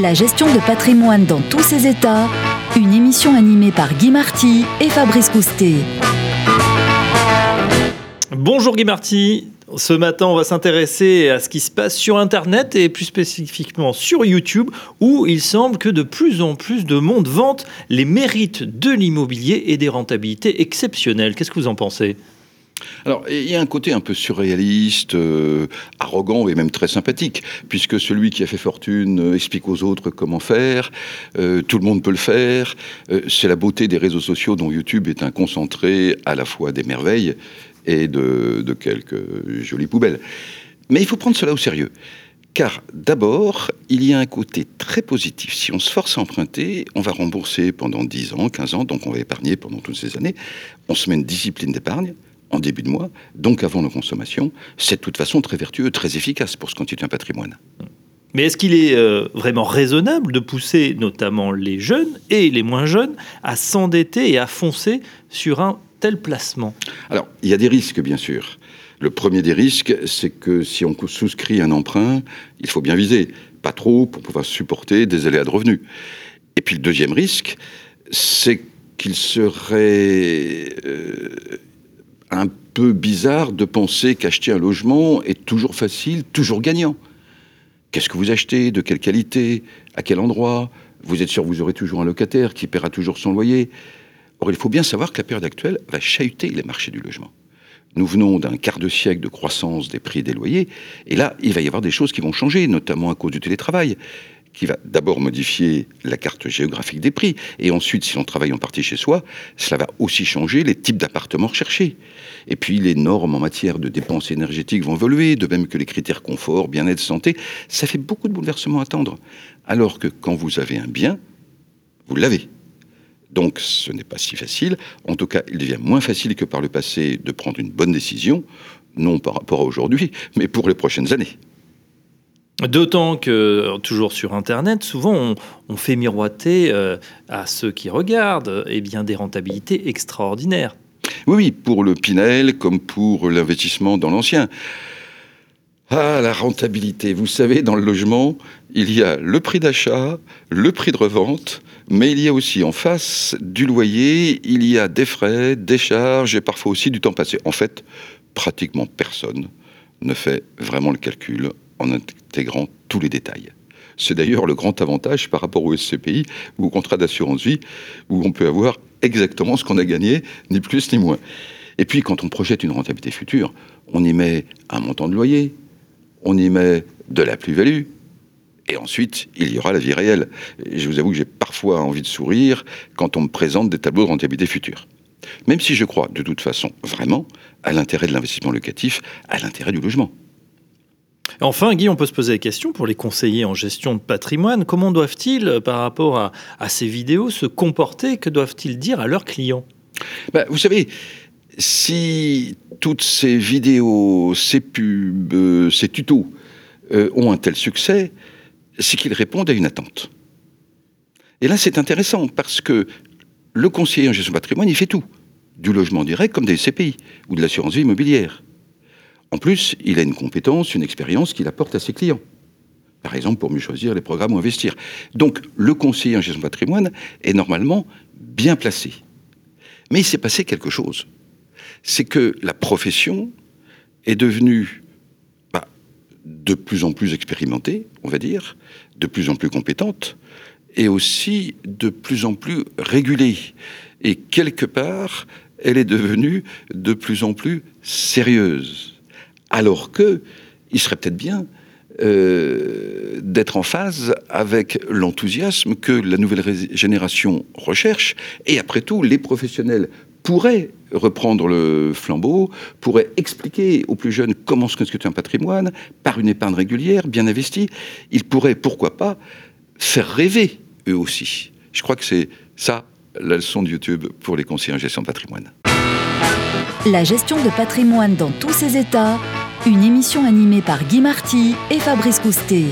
La gestion de patrimoine dans tous ses états, une émission animée par Guy Marty et Fabrice Coustet. Bonjour Guy Marty. Ce matin, on va s'intéresser à ce qui se passe sur Internet et plus spécifiquement sur YouTube, où il semble que de plus en plus de monde vante les mérites de l'immobilier et des rentabilités exceptionnelles. Qu'est-ce que vous en pensez? Alors, il y a un côté un peu surréaliste, euh, arrogant et même très sympathique, puisque celui qui a fait fortune euh, explique aux autres comment faire, euh, tout le monde peut le faire. c'est la beauté des réseaux sociaux dont YouTube est un concentré à la fois des merveilles et de, de quelques jolies poubelles. Mais il faut prendre cela au sérieux. Car d'abord, il y a un côté très positif. Si on se force à emprunter, on va rembourser pendant 10 ans, 15 ans, donc on va épargner pendant toutes ces années. On se met une discipline d'épargne en début de mois, donc avant nos consommations, c'est de toute façon très vertueux, très efficace pour ce constituer un patrimoine. Mais est-ce qu'il est, euh, vraiment raisonnable de pousser notamment les jeunes et les moins jeunes à s'endetter et à foncer sur un tel placement? Alors, il y a des risques, bien sûr. Le premier des risques, c'est que si on souscrit un emprunt, il faut bien viser. Pas trop pour pouvoir supporter des aléas de revenus. Et puis le deuxième risque, c'est qu'il serait euh, un peu bizarre de penser qu'acheter un logement est toujours facile, toujours gagnant. Qu'est-ce que vous achetez De quelle qualité À quel endroit? Vous êtes sûr que vous aurez toujours un locataire qui paiera toujours son loyer? Or, il faut bien savoir que la période actuelle va chahuter les marchés du logement. Nous venons d'un quart de siècle de croissance des prix des loyers, et là, il va y avoir des choses qui vont changer, notamment à cause du télétravail qui va d'abord modifier la carte géographique des prix, et ensuite, si l'on travaille en partie chez soi, cela va aussi changer les types d'appartements recherchés. Et puis, les normes en matière de dépenses énergétiques vont évoluer, de même que les critères confort, bien-être, santé. Ça fait beaucoup de bouleversements à attendre. Alors que quand vous avez un bien, vous l'avez. Donc, ce n'est pas si facile. En tout cas, il devient moins facile que par le passé de prendre une bonne décision, non par rapport à aujourd'hui, mais pour les prochaines années. D'autant que, toujours sur Internet, souvent on, fait miroiter euh, à ceux qui regardent eh bien, des rentabilités extraordinaires. Oui, oui, pour le Pinel comme pour l'investissement dans l'ancien. Ah, la rentabilité. Vous savez, dans le logement, il y a le prix d'achat, le prix de revente, mais il y a aussi en face du loyer, il y a des frais, des charges et parfois aussi du temps passé. En fait, pratiquement personne ne fait vraiment le calcul en intégrant tous les détails. C'est d'ailleurs le grand avantage par rapport au SCPI ou au contrat d'assurance vie, où on peut avoir exactement ce qu'on a gagné, ni plus ni moins. Et puis, quand on projette une rentabilité future, on y met un montant de loyer, on y met de la plus-value, et ensuite, il y aura la vie réelle. Je vous avoue que j'ai parfois envie de sourire quand on me présente des tableaux de rentabilité future. Même si je crois, de toute façon, vraiment, à l'intérêt de l'investissement locatif, à l'intérêt du logement. Enfin, Guy, on peut se poser la question pour les conseillers en gestion de patrimoine, comment doivent-ils, euh, par rapport à, ces vidéos, se comporter? Que doivent-ils dire à leurs clients? Bah, Vous savez, si toutes ces vidéos, ces pubs, euh, ces tutos euh, ont un tel succès, c'est qu'ils répondent à une attente. Et là, c'est intéressant parce que le conseiller en gestion de patrimoine, il fait tout. Du logement direct comme des CPI ou de l'assurance vie immobilière. En plus, il a une compétence, une expérience qu'il apporte à ses clients. Par exemple, pour mieux choisir les programmes où investir. Donc, le conseiller en gestion de patrimoine est normalement bien placé. Mais il s'est passé quelque chose. C'est que la profession est devenue bah, de plus en plus expérimentée, on va dire, de plus en plus compétente, et aussi de plus en plus régulée. Et quelque part, elle est devenue de plus en plus sérieuse alors que il serait peut-être bien euh, d'être en phase avec l'enthousiasme que la nouvelle génération recherche. Et après tout, les professionnels pourraient reprendre le flambeau, pourraient expliquer aux plus jeunes comment se constitue un patrimoine par une épargne régulière, bien investie. Ils pourraient, pourquoi pas, faire rêver eux aussi. Je crois que c'est ça la leçon de YouTube pour les conseillers en gestion de patrimoine. La gestion de patrimoine dans tous ses états une émission animée par Guy Marty et Fabrice Coustet.